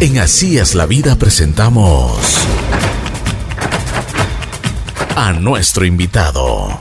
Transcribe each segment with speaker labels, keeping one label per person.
Speaker 1: En Así es la vida presentamos a nuestro invitado.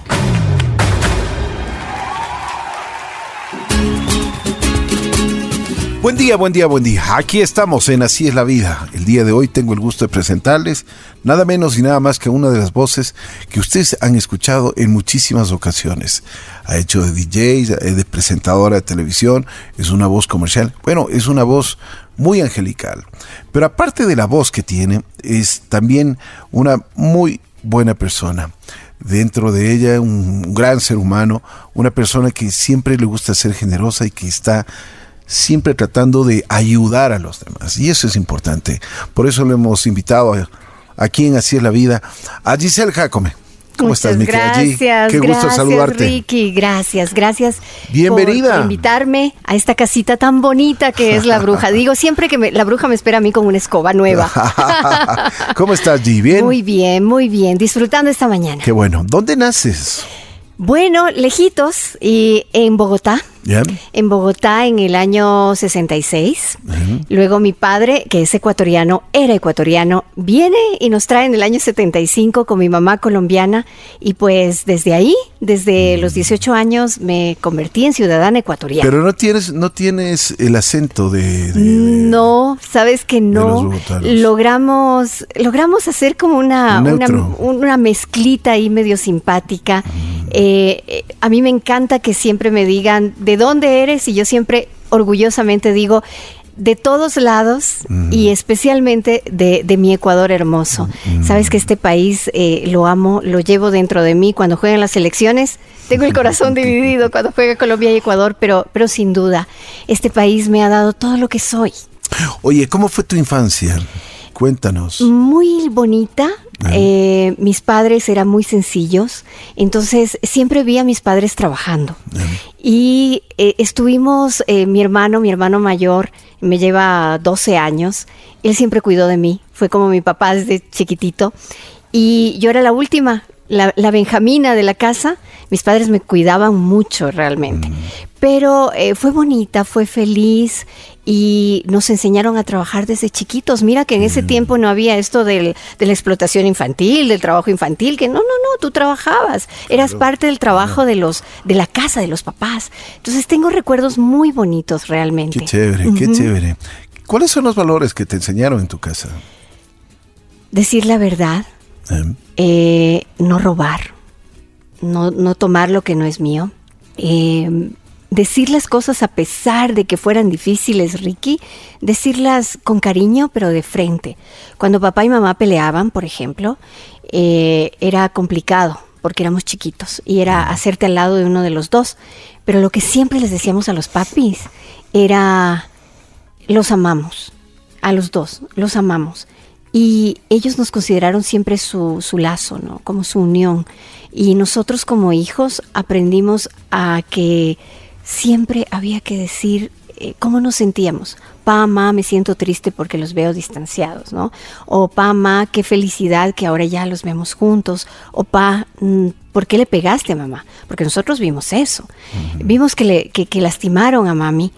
Speaker 2: Buen día, buen día, buen día. Aquí estamos en Así es la vida. El día de hoy tengo el gusto de presentarles nada menos y nada más que una de las voces que ustedes han escuchado en muchísimas ocasiones. Ha hecho de DJ, de presentadora de televisión, es una voz comercial. Bueno, es una voz muy angelical. Pero aparte de la voz que tiene, es también una muy buena persona. Dentro de ella, un gran ser humano, una persona que siempre le gusta ser generosa y que está siempre tratando de ayudar a los demás. Y eso es importante. Por eso lo hemos invitado aquí en Así es la Vida a Giselle Jacome.
Speaker 3: ¿Cómo estás, mi Gracias, Qué gusto saludarte. Ricky, gracias, gracias.
Speaker 2: Bienvenida.
Speaker 3: Por invitarme a esta casita tan bonita que es la bruja. Digo siempre que la bruja me espera a mí con una escoba nueva.
Speaker 2: ¿Cómo estás, G? ¿Bien?
Speaker 3: Muy bien, muy bien. Disfrutando esta mañana.
Speaker 2: Qué bueno. ¿Dónde naces?
Speaker 3: Bueno, lejitos y en Bogotá. En Bogotá en el año 66. Luego mi padre, que es ecuatoriano, era ecuatoriano, viene y nos trae en el año 75 con mi mamá colombiana y pues desde ahí, desde los 18 años, me convertí en ciudadana ecuatoriana.
Speaker 2: Pero no tienes, no tienes el acento de...
Speaker 3: no, sabes que no. Logramos, logramos hacer como una, una, mezclita ahí medio simpática. Eh, eh, a mí me encanta que siempre me digan de dónde eres y yo siempre orgullosamente digo de todos lados y especialmente de, mi Ecuador hermoso. Sabes que este país eh, lo amo, lo llevo dentro de mí. Cuando juegan las elecciones, tengo el corazón dividido cuando juega Colombia y Ecuador, pero, pero sin duda, este país me ha dado todo lo que soy.
Speaker 2: Oye, ¿cómo fue tu infancia? Cuéntanos.
Speaker 3: Muy bonita, eh, mis padres eran muy sencillos, entonces siempre vi a mis padres trabajando. Y eh, estuvimos, eh, mi hermano, mi hermano mayor, me lleva 12 años, él siempre cuidó de mí, fue como mi papá desde chiquitito. Y yo era la última, la, benjamina de la casa, mis padres me cuidaban mucho realmente. Mm. Pero fue bonita, fue feliz y nos enseñaron a trabajar desde chiquitos. Mira que en ese mm. tiempo no había esto de la explotación infantil, del trabajo infantil, que no, no, no, tú trabajabas, eras parte del trabajo de los de la casa de los papás. Entonces tengo recuerdos muy bonitos realmente.
Speaker 2: Qué chévere, qué chévere. ¿Cuáles son los valores que te enseñaron en tu casa?
Speaker 3: Decir la verdad, eh, no robar, no, no tomar lo que no es mío. Eh, decir las cosas a pesar de que fueran difíciles, Ricky, decirlas con cariño pero de frente. Cuando papá y mamá peleaban, por ejemplo, eh, era complicado porque éramos chiquitos y era hacerte al lado de uno de los dos. Pero lo que siempre les decíamos a los papis era, los amamos, a los dos, los amamos. Y ellos nos consideraron siempre su, su lazo, ¿no? Como su unión. Y nosotros como hijos aprendimos a que siempre había que decir eh, cómo nos sentíamos. Pa, ma, me siento triste porque los veo distanciados, ¿no? O pa, ma, qué felicidad que ahora ya los vemos juntos. O pa, mm, ¿por qué le pegaste a mamá? Porque nosotros vimos eso. Vimos que, le, que, lastimaron a mami,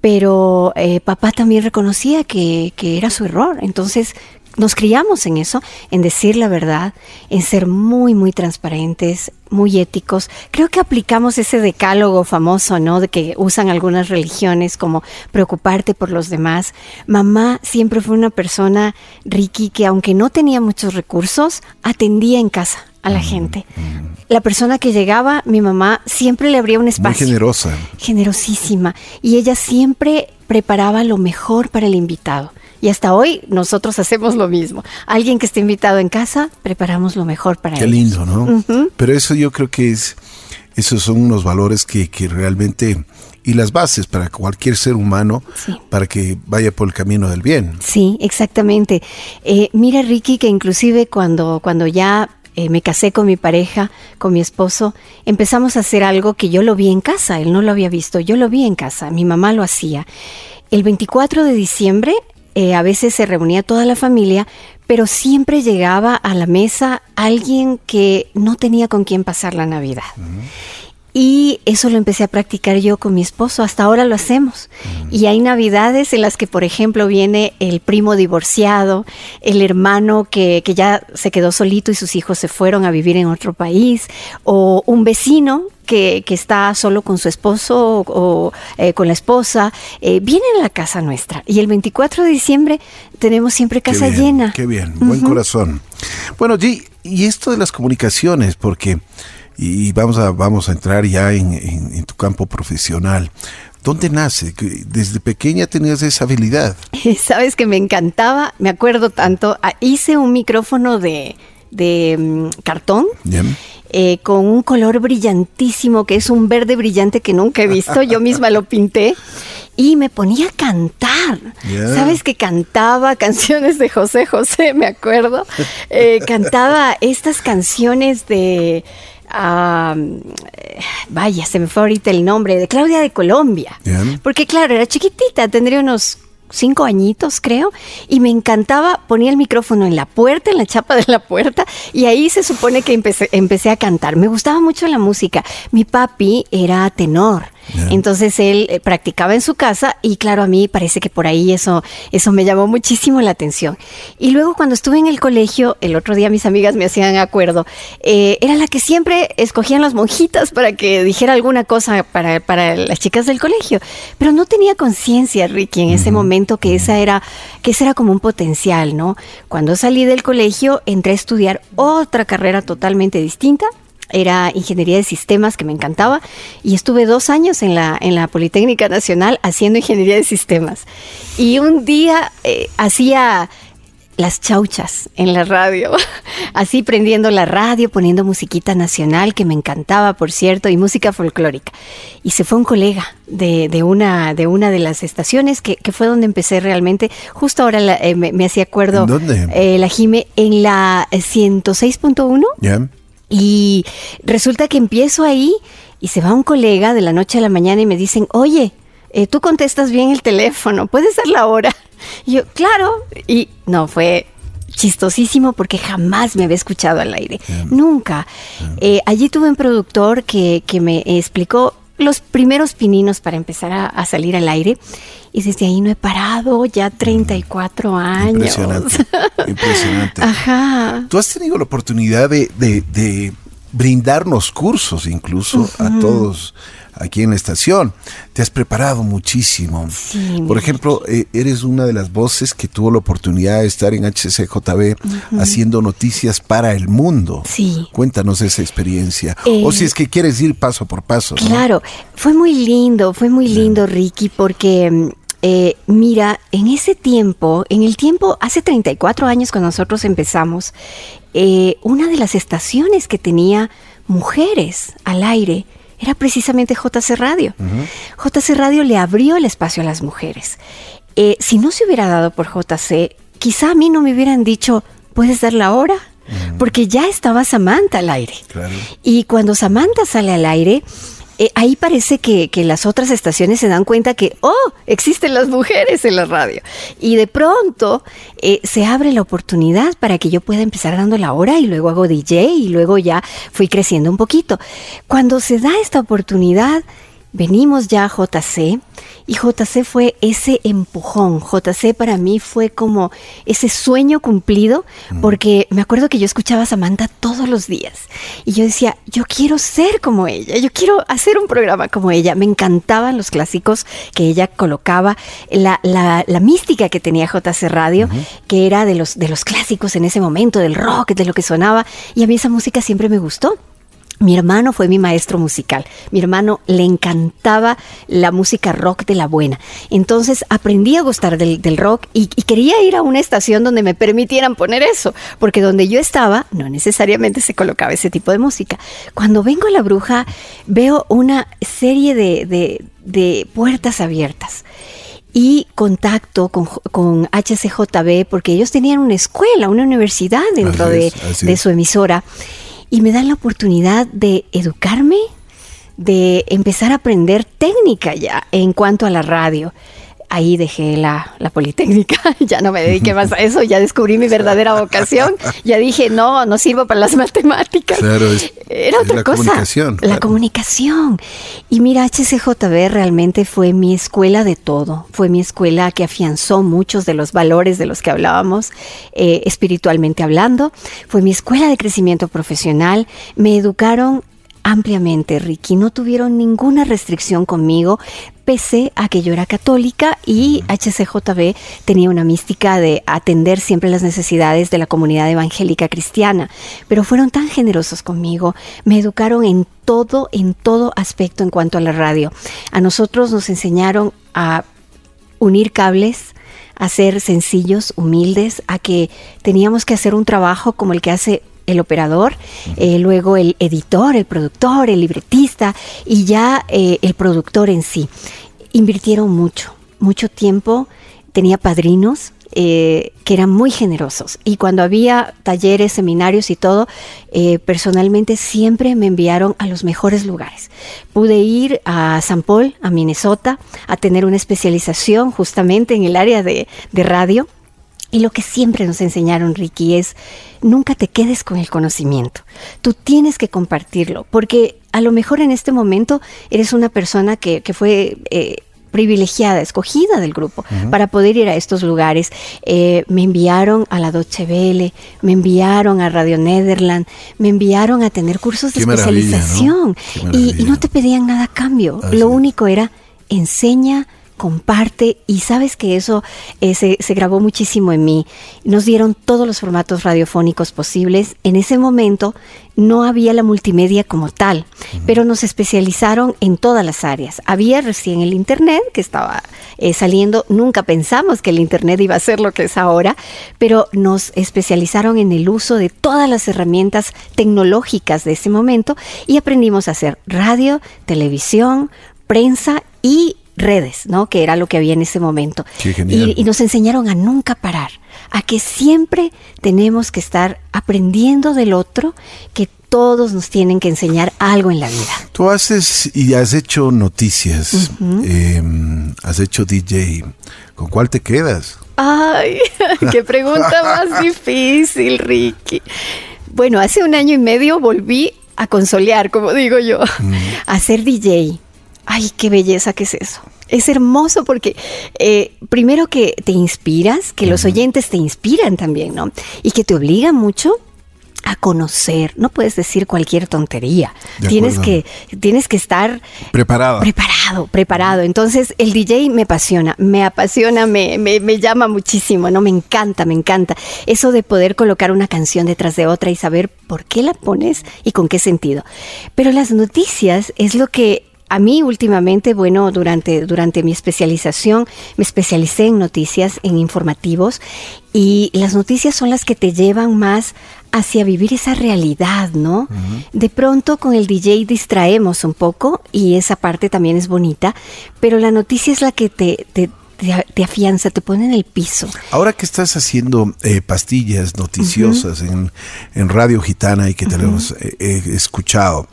Speaker 3: pero eh, papá también reconocía que, que, era su error. Entonces nos criamos en eso, en decir la verdad, en ser muy, muy transparentes, muy éticos. Creo que aplicamos ese decálogo famoso, ¿no? De que usan algunas religiones como preocuparte por los demás. Mamá siempre fue una persona, Ricky, que aunque no tenía muchos recursos, atendía en casa a la mm, gente. Mm. La persona que llegaba, mi mamá, siempre le abría un espacio.
Speaker 2: Muy generosa.
Speaker 3: Generosísima. Y ella siempre preparaba lo mejor para el invitado. Y hasta hoy nosotros hacemos lo mismo. Alguien que esté invitado en casa, preparamos lo mejor para
Speaker 2: él. Qué lindo, ¿no? Pero eso yo creo que es, esos son unos valores que, que realmente y las bases para cualquier ser humano para que vaya por el camino del bien.
Speaker 3: Sí, exactamente. Eh, mira, Ricky, que inclusive cuando, cuando ya eh, me casé con mi pareja, con mi esposo, empezamos a hacer algo que yo lo vi en casa, él no lo había visto, yo lo vi en casa, mi mamá lo hacía. El 24 de diciembre eh, a veces se reunía toda la familia, pero siempre llegaba a la mesa alguien que no tenía con quién pasar la Navidad. Y eso lo empecé a practicar yo con mi esposo, hasta ahora lo hacemos. Mm. Y hay navidades en las que, por ejemplo, viene el primo divorciado, el hermano que, que, ya se quedó solito y sus hijos se fueron a vivir en otro país, o un vecino que, que está solo con su esposo o, eh, con la esposa, eh, vienen a la casa nuestra. Y el 24 de diciembre tenemos siempre casa llena.
Speaker 2: Qué bien, buen corazón. Bueno, G, y esto de las comunicaciones, porque y vamos a, vamos a entrar ya en, tu campo profesional. ¿Dónde nace? ¿Desde pequeña tenías esa habilidad?
Speaker 3: Sabes que me encantaba, me acuerdo tanto, ah, hice un micrófono de, de mm, cartón. Eh, con un color brillantísimo, que es un verde brillante que nunca he visto, yo misma lo pinté, y me ponía a cantar. ¿Sabes que cantaba canciones de José José, me acuerdo? Eh, cantaba estas canciones de vaya, se me fue ahorita el nombre, de Claudia de Colombia. Porque claro, era chiquitita, tendría unos cinco añitos, creo, y me encantaba, ponía el micrófono en la puerta, en la chapa de la puerta, y ahí se supone que empecé, empecé a cantar. Me gustaba mucho la música. Mi papi era tenor. Entonces él eh, practicaba en su casa y claro, a mí parece que por ahí eso, eso me llamó muchísimo la atención. Y luego cuando estuve en el colegio, el otro día mis amigas me hacían acuerdo, eh, era la que siempre escogían las monjitas para que dijera alguna cosa para, para las chicas del colegio, pero no tenía conciencia, Ricky, en ese momento que esa era, que ese era como un potencial, ¿no? Cuando salí del colegio entré a estudiar otra carrera totalmente distinta era ingeniería de sistemas que me encantaba y estuve dos años en la, en la Politécnica Nacional haciendo ingeniería de sistemas. Y un día eh, hacía las chauchas en la radio, así prendiendo la radio, poniendo musiquita nacional que me encantaba, por cierto, y música folclórica. Y se fue un colega de, de una, de una de las estaciones que, que, fue donde empecé realmente. Justo ahora eh, me, hacía acuerdo.
Speaker 2: ¿Dónde?
Speaker 3: Eh, la Jime en la 106.1. Ya. Y resulta que empiezo ahí y se va un colega de la noche a la mañana y me dicen, oye, eh, tú contestas bien el teléfono, ¿puedes dar la hora? Y yo, claro. Y no, fue chistosísimo porque jamás me había escuchado al aire. Nunca. Eh, allí tuve un productor que, que, me explicó los primeros pininos para empezar a, salir al aire. Y desde ahí no he parado, ya 34 años.
Speaker 2: Impresionante. Impresionante.
Speaker 3: Ajá.
Speaker 2: Tú has tenido la oportunidad de, de, brindarnos cursos incluso a todos aquí en la estación. Te has preparado muchísimo. Por ejemplo, eh, eres una de las voces que tuvo la oportunidad de estar en HCJB haciendo noticias para el mundo.
Speaker 3: Sí.
Speaker 2: Cuéntanos esa experiencia. o si es que quieres ir paso por paso.
Speaker 3: Claro, fue muy lindo, fue muy lindo, Ricky, porque... Eh, mira, en ese tiempo, en el tiempo, hace 34 años cuando nosotros empezamos, eh, una de las estaciones que tenía mujeres al aire era precisamente JC Radio. JC Radio le abrió el espacio a las mujeres. Eh, si no se hubiera dado por JC, quizá a mí no me hubieran dicho, ¿puedes dar la hora? Porque ya estaba Samantha al aire. Y cuando Samantha sale al aire, eh, ahí parece que, las otras estaciones se dan cuenta que, oh, existen las mujeres en la radio. Y de pronto eh, se abre la oportunidad para que yo pueda empezar dando la hora y luego hago DJ y luego ya fui creciendo un poquito. Cuando se da esta oportunidad, venimos ya a JC y JC fue ese empujón. JC para mí fue como ese sueño cumplido porque me acuerdo que yo escuchaba a Samantha todos los días y yo decía, yo quiero ser como ella, yo quiero hacer un programa como ella. Me encantaban los clásicos que ella colocaba, la, la, mística que tenía JC Radio, que era de los, de los clásicos en ese momento, del rock, de lo que sonaba y a mí esa música siempre me gustó. Mi hermano fue mi maestro musical. Mi hermano le encantaba la música rock de la buena. Entonces aprendí a gustar del, rock y, quería ir a una estación donde me permitieran poner eso, porque donde yo estaba no necesariamente se colocaba ese tipo de música. Cuando vengo a la bruja veo una serie de, puertas abiertas y contacto con, HCJB porque ellos tenían una escuela, una universidad dentro de, de, su emisora y me dan la oportunidad de educarme, de empezar a aprender técnica ya en cuanto a la radio. Ahí dejé la, la, Politécnica, ya no me dediqué más a eso, ya descubrí mi verdadera vocación, ya dije, no, no sirvo para las matemáticas.
Speaker 2: Claro, Era otra la cosa. Comunicación,
Speaker 3: La comunicación. Y mira, HCJB realmente fue mi escuela de todo, fue mi escuela que afianzó muchos de los valores de los que hablábamos, eh, espiritualmente hablando, fue mi escuela de crecimiento profesional, me educaron ampliamente, Ricky. No tuvieron ninguna restricción conmigo, pese a que yo era católica y HCJB tenía una mística de atender siempre las necesidades de la comunidad evangélica cristiana. Pero fueron tan generosos conmigo, me educaron en todo, en todo aspecto en cuanto a la radio. A nosotros nos enseñaron a unir cables, a ser sencillos, humildes, a que teníamos que hacer un trabajo como el que hace el operador, eh, luego el editor, el productor, el libretista y ya eh, el productor en sí. Invirtieron mucho, mucho tiempo, tenía padrinos. Eh, que eran muy generosos y cuando había talleres, seminarios y todo, personalmente siempre me enviaron a los mejores lugares. Pude ir a San Paul, a Minnesota, a tener una especialización justamente en el área de, de radio y lo que siempre nos enseñaron, Ricky, es nunca te quedes con el conocimiento. Tú tienes que compartirlo, porque a lo mejor en este momento eres una persona que, fue... Eh, privilegiada, escogida del grupo para poder ir a estos lugares. Eh, me enviaron a la Deutsche Welle, me enviaron a Radio Nederland, me enviaron a tener cursos de especialización Y, no te pedían nada a cambio. Lo único era enseña, comparte y sabes que eso eh, se, grabó muchísimo en mí. Nos dieron todos los formatos radiofónicos posibles. En ese momento no había la multimedia como tal, pero nos especializaron en todas las áreas. Había recién el Internet que estaba eh, saliendo, nunca pensamos que el Internet iba a ser lo que es ahora, pero nos especializaron en el uso de todas las herramientas tecnológicas de ese momento y aprendimos a hacer radio, televisión, prensa y redes, ¿no? Que era lo que había en ese momento. y, y, nos enseñaron a nunca parar, a que siempre tenemos que estar aprendiendo del otro, que todos nos tienen que enseñar algo en la vida.
Speaker 2: Tú haces y has hecho noticias, em, has hecho DJ. ¿Con cuál te quedas?
Speaker 3: Ay, qué pregunta más difícil, Ricky. Bueno, hace un año y medio volví a consolear, como digo yo, a ser DJ. Ay, qué belleza que es eso. Es hermoso porque eh, primero que te inspiras, que los oyentes te inspiran también, ¿no? Y que te obliga mucho a conocer. No puedes decir cualquier tontería. tienes que, tienes que estar
Speaker 2: preparado.
Speaker 3: Preparado, preparado. Entonces, el DJ me apasiona, me apasiona, me, me, me, llama muchísimo, ¿no? Me encanta, me encanta. Eso de poder colocar una canción detrás de otra y saber por qué la pones y con qué sentido. Pero las noticias es lo que a mí últimamente, bueno, durante, durante mi especialización me especialicé en noticias, en informativos, y las noticias son las que te llevan más hacia vivir esa realidad, ¿no? De pronto con el DJ distraemos un poco y esa parte también es bonita, pero la noticia es la que te, te, te, afianza, te pone en el piso.
Speaker 2: Ahora que estás haciendo eh, pastillas noticiosas en, Radio Gitana y que te lo hemos eh, escuchado,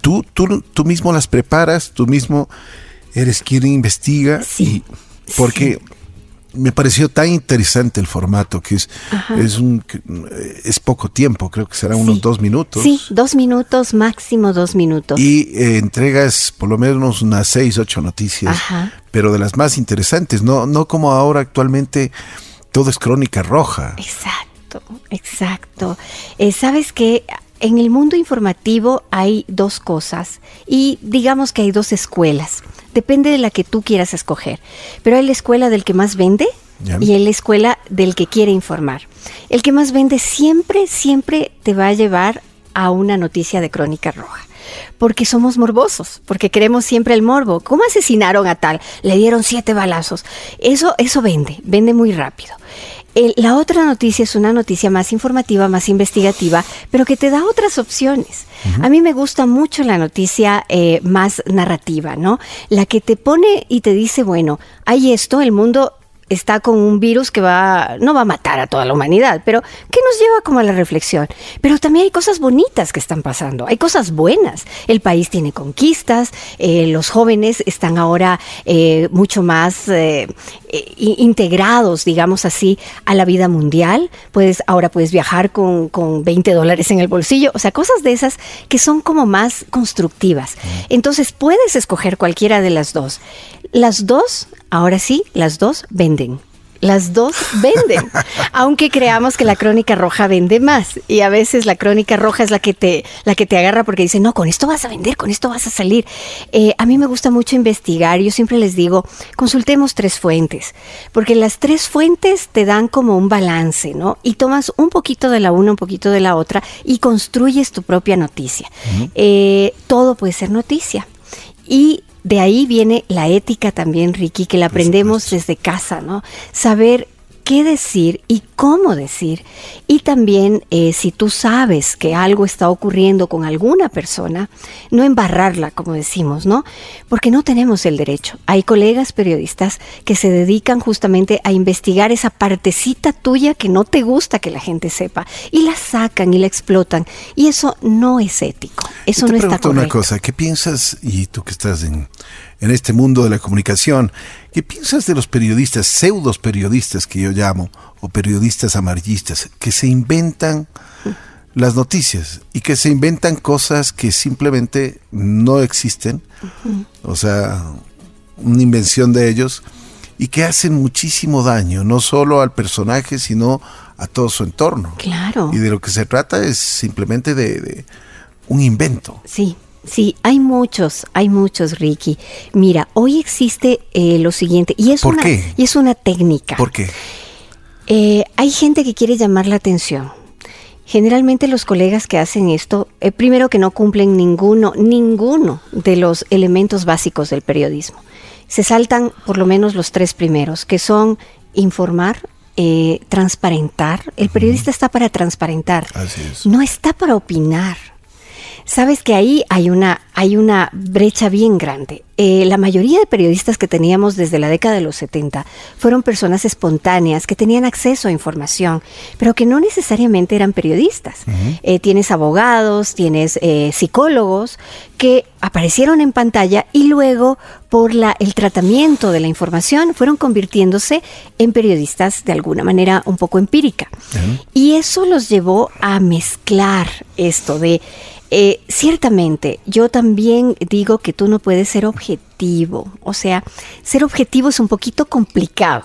Speaker 2: ¿tú, tú, tú mismo las preparas, tú mismo eres quien investiga.
Speaker 3: Sí.
Speaker 2: Y porque me pareció tan interesante el formato que es, es, un, es poco tiempo, creo que serán unos dos minutos.
Speaker 3: Sí, dos minutos, máximo dos minutos.
Speaker 2: Y eh, entregas por lo menos unas seis, ocho noticias, pero de las más interesantes, no, no como ahora actualmente todo es crónica roja.
Speaker 3: Exacto, exacto. Eh, Sabes que en el mundo informativo hay dos cosas y digamos que hay dos escuelas depende de la que tú quieras escoger. Pero hay la escuela del que más vende y hay la escuela del que quiere informar. El que más vende siempre, siempre te va a llevar a una noticia de crónica roja. Porque somos morbosos, porque queremos siempre el morbo. ¿Cómo asesinaron a tal? Le dieron siete balazos. Eso, eso vende, vende muy rápido la otra noticia es una noticia más informativa, más investigativa, pero que te da otras opciones. A mí me gusta mucho la noticia eh, más narrativa, ¿no? La que te pone y te dice, bueno, hay esto, el mundo está con un virus que va, no va a matar a toda la humanidad, pero que nos lleva como a la reflexión. Pero también hay cosas bonitas que están pasando, hay cosas buenas. El país tiene conquistas, eh, los jóvenes están ahora eh, mucho más eh, integrados, digamos así, a la vida mundial. Puedes, ahora puedes viajar con, con 20 dólares en el bolsillo, o sea, cosas de esas que son como más constructivas. Entonces puedes escoger cualquiera de las dos. Las dos, ahora sí, las dos venden. Las dos venden, aunque creamos que la crónica roja vende más y a veces la crónica roja es la que te la que te agarra porque dice no con esto vas a vender, con esto vas a salir. Eh, a mí me gusta mucho investigar. Yo siempre les digo consultemos tres fuentes porque las tres fuentes te dan como un balance, ¿no? Y tomas un poquito de la una, un poquito de la otra y construyes tu propia noticia. Eh, todo puede ser noticia y de ahí viene la ética también, Ricky, que la aprendemos desde casa, ¿no? Saber qué decir y cómo decir. Y también eh, si tú sabes que algo está ocurriendo con alguna persona, no embarrarla, como decimos, ¿no? Porque no tenemos el derecho. Hay colegas periodistas que se dedican justamente a investigar esa partecita tuya que no te gusta que la gente sepa y la sacan y la explotan. Y eso no es ético. Eso no está correcto.
Speaker 2: una cosa, ¿qué piensas, y tú que estás en, en este mundo de la comunicación, ¿Qué piensas de los periodistas, pseudos periodistas que yo llamo, o periodistas amarillistas, que se inventan las noticias y que se inventan cosas que simplemente no existen? O sea, una invención de ellos y que hacen muchísimo daño, no solo al personaje, sino a todo su entorno.
Speaker 3: Claro.
Speaker 2: Y de lo que se trata es simplemente de, de un invento.
Speaker 3: Sí, Sí, hay muchos, hay muchos, Ricky. Mira, hoy existe eh, lo siguiente, y es, una, y es una técnica.
Speaker 2: ¿Por qué?
Speaker 3: Eh, hay gente que quiere llamar la atención. Generalmente los colegas que hacen esto, eh, primero que no cumplen ninguno, ninguno de los elementos básicos del periodismo. Se saltan por lo menos los tres primeros, que son informar, transparentar. El periodista está para transparentar, no está para opinar. Sabes que ahí hay una, hay una brecha bien grande. Eh, la mayoría de periodistas que teníamos desde la década de los 70 fueron personas espontáneas que tenían acceso a información, pero que no necesariamente eran periodistas. Eh, tienes abogados, tienes eh, psicólogos que aparecieron en pantalla y luego por la, el tratamiento de la información fueron convirtiéndose en periodistas de alguna manera un poco empírica. Y eso los llevó a mezclar esto de eh, ciertamente, yo también digo que tú no puedes ser objetivo. O sea, ser objetivo es un poquito complicado,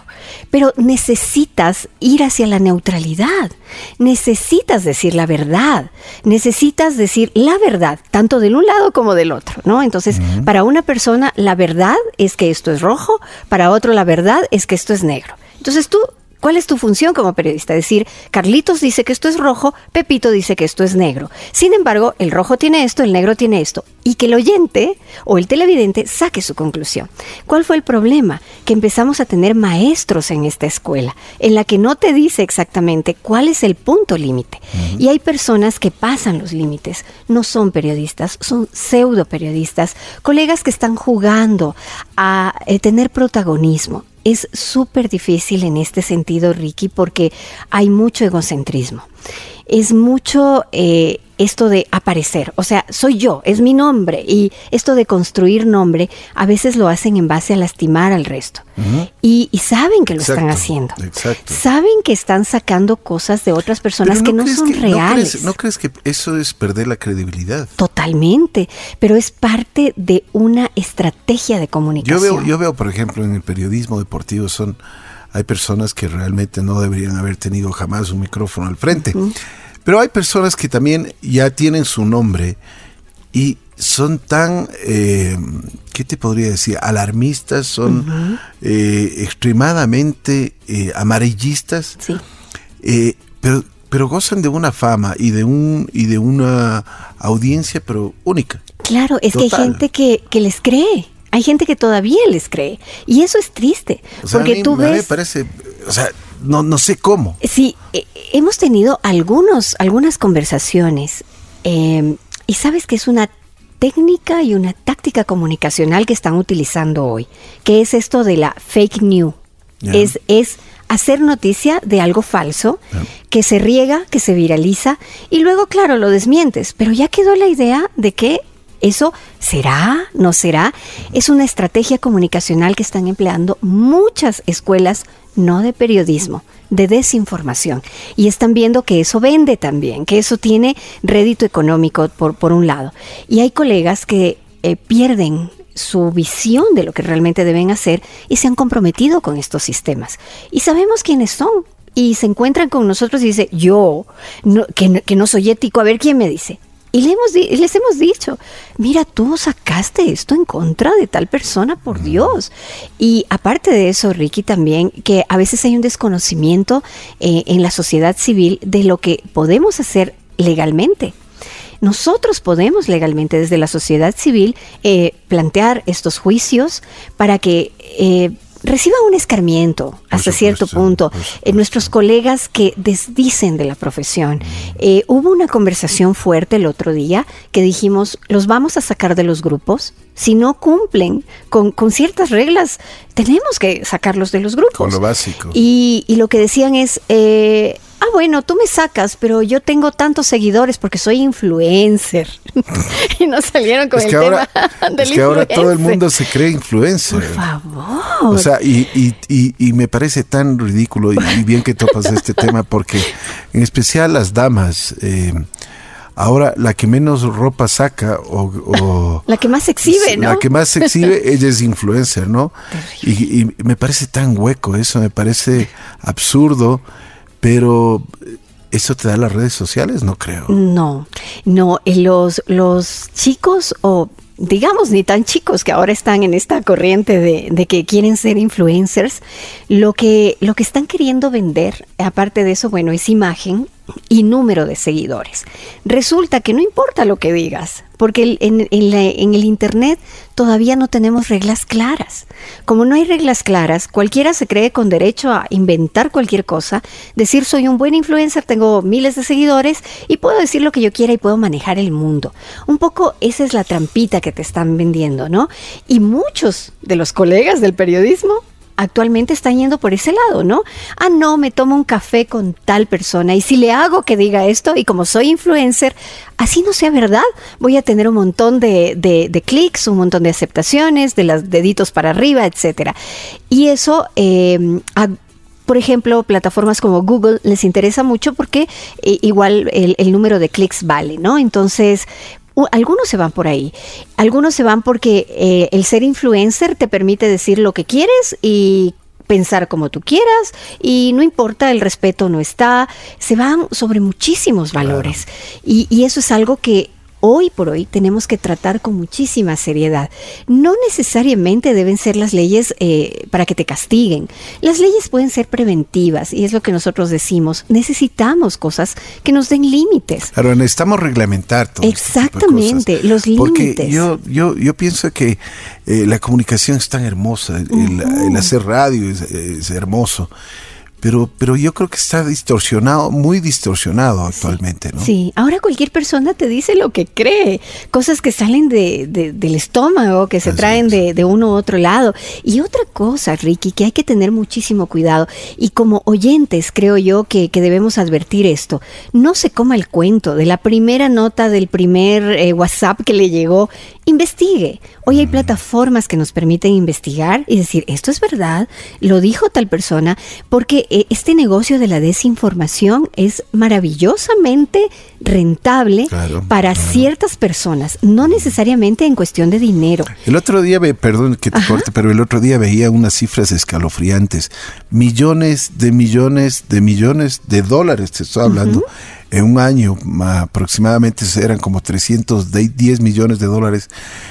Speaker 3: pero necesitas ir hacia la neutralidad. Necesitas decir la verdad. Necesitas decir la verdad, tanto del un lado como del otro, ¿no? Entonces, para una persona, la verdad es que esto es rojo, para otro, la verdad es que esto es negro. Entonces, tú ¿Cuál es tu función como periodista? Decir, Carlitos dice que esto es rojo, Pepito dice que esto es negro. Sin embargo, el rojo tiene esto, el negro tiene esto. Y que el oyente o el televidente saque su conclusión. ¿Cuál fue el problema? Que empezamos a tener maestros en esta escuela, en la que no te dice exactamente cuál es el punto límite. Y hay personas que pasan los límites. No son periodistas, son pseudo periodistas, colegas que están jugando a eh, tener protagonismo es súper difícil en este sentido, Ricky, porque hay mucho egocentrismo. Es mucho eh, esto de aparecer, o sea, soy yo, es mi nombre, y esto de construir nombre, a veces lo hacen en base a lastimar al resto. y, saben que lo están haciendo. Saben que están sacando cosas de otras personas que no son reales.
Speaker 2: ¿no crees, que eso es perder la credibilidad?
Speaker 3: Totalmente, pero es parte de una estrategia de comunicación.
Speaker 2: Yo veo, yo veo por ejemplo, en el periodismo deportivo son hay personas que realmente no deberían haber tenido jamás un micrófono al frente. Pero hay personas que también ya tienen su nombre y son tan, eh, ¿qué te podría decir? Alarmistas, son eh, extremadamente eh, amarillistas,
Speaker 3: sí.
Speaker 2: pero, pero gozan de una fama y de, un, y de una audiencia, pero única.
Speaker 3: Claro, es que hay gente que, que les cree. Hay gente que todavía les cree. Y eso es triste. porque tú ves. Me
Speaker 2: parece. O sea, no, no sé cómo.
Speaker 3: Sí, eh, hemos tenido algunos, algunas conversaciones. Em, y sabes que es una técnica y una táctica comunicacional que están utilizando hoy, que es esto de la fake news. Es, es hacer noticia de algo falso que se riega, que se viraliza y luego, claro, lo desmientes. Pero ya quedó la idea de que eso será, no será. Es una estrategia comunicacional que están empleando muchas escuelas, no de periodismo, de desinformación. Y están viendo que eso vende también, que eso tiene rédito económico por, por un lado. Y hay colegas que eh, pierden su visión de lo que realmente deben hacer y se han comprometido con estos sistemas. Y sabemos quiénes son. Y se encuentran con nosotros y dice, yo, que, que no soy ético, a ver quién me dice. Y le hemos les hemos dicho, mira, tú sacaste esto en contra de tal persona, por Dios. Y aparte de eso, Ricky, también que a veces hay un desconocimiento eh, en la sociedad civil de lo que podemos hacer legalmente. Nosotros podemos legalmente desde la sociedad civil eh, plantear estos juicios para que eh, reciba un escarmiento hasta cierto punto. Eh, nuestros colegas que desdicen de la profesión. Eh, hubo una conversación fuerte el otro día que dijimos, los vamos a sacar de los grupos. Si no cumplen con, con ciertas reglas, tenemos que sacarlos de los grupos.
Speaker 2: Con lo básico.
Speaker 3: Y, y lo que decían es, eh, ah, bueno, tú me sacas, pero yo tengo tantos seguidores porque soy influencer. y no salieron con el tema del
Speaker 2: Es que ahora todo el mundo se cree influencer.
Speaker 3: Por favor.
Speaker 2: O sea, y, y, y, me parece tan ridículo y, bien que topas este tema porque en especial las damas... Eh, ahora la que menos ropa saca o,
Speaker 3: la que más exhibe, ¿no?
Speaker 2: La que más exhibe, ella es influencer, ¿no? Y, y, me parece tan hueco eso, me parece absurdo pero ¿Eso te da las redes sociales? No creo.
Speaker 3: No, no, los, los chicos o digamos ni tan chicos que ahora están en esta corriente de, de, que quieren ser influencers, lo que, lo que están queriendo vender, aparte de eso, bueno, es imagen, y número de seguidores. Resulta que no importa lo que digas, porque en, el Internet todavía no tenemos reglas claras. Como no hay reglas claras, cualquiera se cree con derecho a inventar cualquier cosa, decir soy un buen influencer, tengo miles de seguidores y puedo decir lo que yo quiera y puedo manejar el mundo. Un poco esa es la trampita que te están vendiendo, ¿no? Y muchos de los colegas del periodismo actualmente están yendo por ese lado, ¿no? Ah, no, me tomo un café con tal persona y si le hago que diga esto y como soy influencer, así no sea verdad, voy a tener un montón de, de, clics, un montón de aceptaciones, de los deditos para arriba, etcétera. Y eso... Eh, por ejemplo, plataformas como Google les interesa mucho porque eh, igual el, el, número de clics vale, ¿no? Entonces, algunos se van por ahí, algunos se van porque eh, el ser influencer te permite decir lo que quieres y pensar como tú quieras y no importa, el respeto no está, se van sobre muchísimos valores. Y, y, eso es algo que hoy por hoy tenemos que tratar con muchísima seriedad. No necesariamente deben ser las leyes eh, para que te castiguen. Las leyes pueden ser preventivas y es lo que nosotros decimos. Necesitamos cosas que nos den límites.
Speaker 2: Claro, necesitamos reglamentar todo.
Speaker 3: Exactamente, este los límites.
Speaker 2: Porque yo, yo, yo pienso que eh, la comunicación es tan hermosa, el, hacer radio es hermoso pero, pero yo creo que está distorsionado, muy distorsionado actualmente, ¿no?
Speaker 3: Sí, ahora cualquier persona te dice lo que cree, cosas que salen de, del estómago, que se traen de, de, uno u otro lado. Y otra cosa, Ricky, que hay que tener muchísimo cuidado, y como oyentes creo yo que, que debemos advertir esto, no se coma el cuento de la primera nota del primer eh, WhatsApp que le llegó, investigue. Hoy hay mm. plataformas que nos permiten investigar y decir, esto es verdad, lo dijo tal persona, porque este negocio de la desinformación es maravillosamente rentable para ciertas personas, no necesariamente en cuestión de dinero.
Speaker 2: El otro día, perdón que te corte, pero el otro día veía unas cifras escalofriantes. Millones de millones de millones de dólares, te estoy hablando. En un año aproximadamente eran como 310 millones de dólares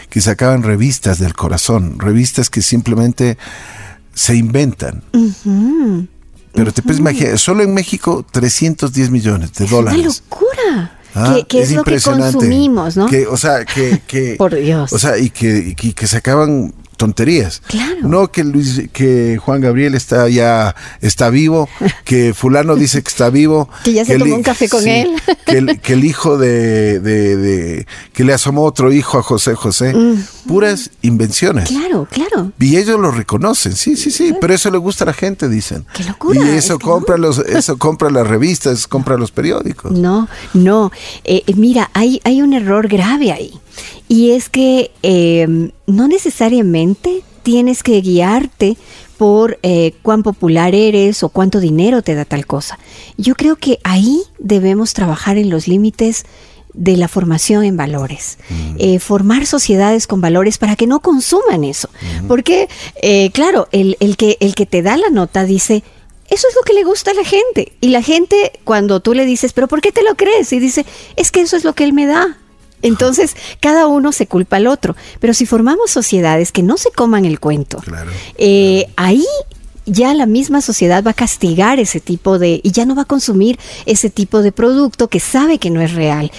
Speaker 2: que sacaban revistas del corazón, revistas que simplemente se inventan. Pero te puedes imaginar, solo en México 310 millones de dólares.
Speaker 3: ¡Qué locura! Ah, que, es, lo que consumimos, ¿no?
Speaker 2: Que, o sea, que,
Speaker 3: Por Dios.
Speaker 2: O sea, y que, que, sacaban tonterías.
Speaker 3: Claro.
Speaker 2: No que Luis, que Juan Gabriel está ya está vivo, que fulano dice que está vivo,
Speaker 3: que ya se tomó un café con él,
Speaker 2: que el, hijo de, de, que le asomó otro hijo a José José, mm. puras invenciones.
Speaker 3: Claro, claro.
Speaker 2: Y ellos lo reconocen, sí, sí, sí, pero eso le gusta a la gente, dicen.
Speaker 3: Qué locura.
Speaker 2: Y eso compra los, eso compra las revistas, compra los periódicos.
Speaker 3: No, no. Eh, eh, mira, hay, hay un error grave ahí. Y es que eh, no necesariamente tienes que guiarte por eh, cuán popular eres o cuánto dinero te da tal cosa. Yo creo que ahí debemos trabajar en los límites de la formación en valores, mm. eh, formar sociedades con valores para que no consuman eso. Mm. Porque, claro, el, el, que, el que te da la nota dice, eso es lo que le gusta a la gente. Y la gente, cuando tú le dices, pero ¿por qué te lo crees? Y dice, es que eso es lo que él me da. Entonces, cada uno se culpa al otro. Pero si formamos sociedades que no se coman el cuento, eh, ahí ya la misma sociedad va a castigar ese tipo de, y ya no va a consumir ese tipo de producto que sabe que no es real.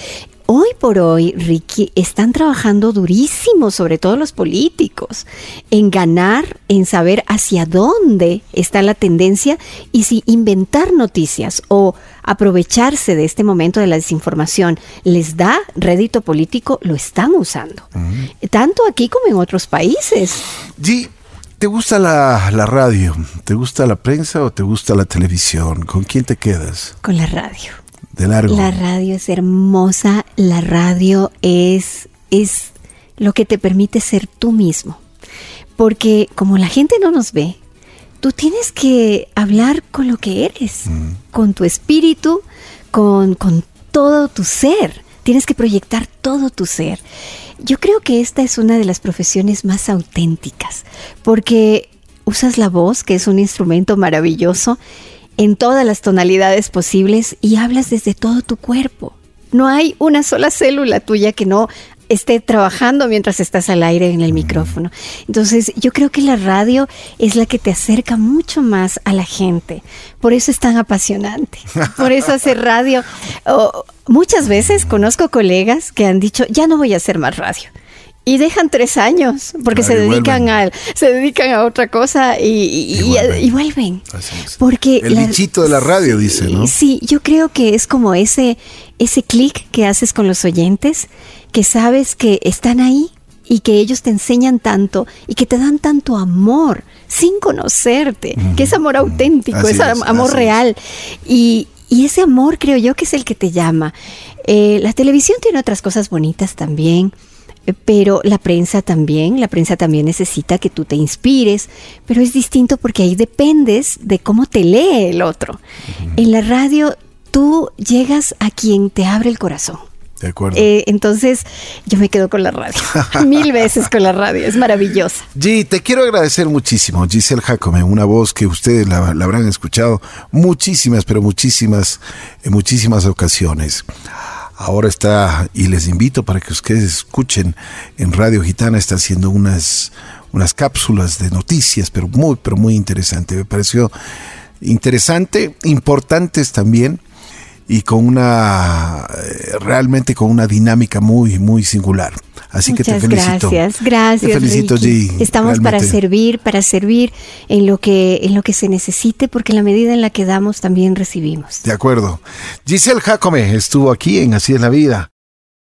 Speaker 3: Hoy por hoy, Ricky, están trabajando durísimo, sobre todo los políticos, en ganar, en saber hacia dónde está la tendencia y si inventar noticias o aprovecharse de este momento de la desinformación les da rédito político, lo están usando. Tanto aquí como en otros países.
Speaker 2: Sí. ¿Te gusta la, la radio? ¿Te gusta la prensa o te gusta la televisión? ¿Con quién te quedas?
Speaker 3: Con la radio.
Speaker 2: La
Speaker 3: radio es hermosa, la radio es, es lo que te permite ser tú mismo. Porque como la gente no nos ve, tú tienes que hablar con lo que eres, mm. con tu espíritu, con, con todo tu ser. Tienes que proyectar todo tu ser. Yo creo que esta es una de las profesiones más auténticas, porque usas la voz, que es un instrumento maravilloso, en todas las tonalidades posibles y hablas desde todo tu cuerpo. No hay una sola célula tuya que no esté trabajando mientras estás al aire en el micrófono. Entonces, yo creo que la radio es la que te acerca mucho más a la gente. Por eso es tan apasionante. Por eso hacer radio. muchas veces conozco colegas que han dicho, ya no voy a hacer más radio y dejan tres años porque se dedican a se dedican a otra cosa y, y, vuelven, porque
Speaker 2: el bichito de la radio dice no
Speaker 3: sí yo creo que es como ese ese clic que haces con los oyentes que sabes que están ahí y que ellos te enseñan tanto y que te dan tanto amor sin conocerte que es amor auténtico es, amor real. Y, y ese amor creo yo que es el que te llama. Eh, la televisión tiene otras cosas bonitas también pero la prensa también, la prensa también necesita que tú te inspires, pero es distinto porque ahí dependes de cómo te lee el otro. En la radio tú llegas a quien te abre el corazón.
Speaker 2: De acuerdo.
Speaker 3: Eh, entonces, yo me quedo con la radio. Mil veces con la radio. Es maravillosa.
Speaker 2: G, te quiero agradecer muchísimo, Giselle Jacome, una voz que ustedes la, habrán escuchado muchísimas, pero muchísimas, en muchísimas ocasiones. Ahora está, y les invito para que ustedes escuchen, en Radio Gitana está haciendo unas, unas cápsulas de noticias, pero muy, pero muy interesante. Me pareció interesante, importantes también, y con una, eh, realmente con una dinámica muy, muy singular. Así que te felicito.
Speaker 3: Gracias, gracias.
Speaker 2: Te felicito, G,
Speaker 3: Estamos para servir, para servir en lo que en lo que se necesite, porque en la medida en la que damos también recibimos.
Speaker 2: De acuerdo. Giselle Jacome estuvo aquí en Así es la vida.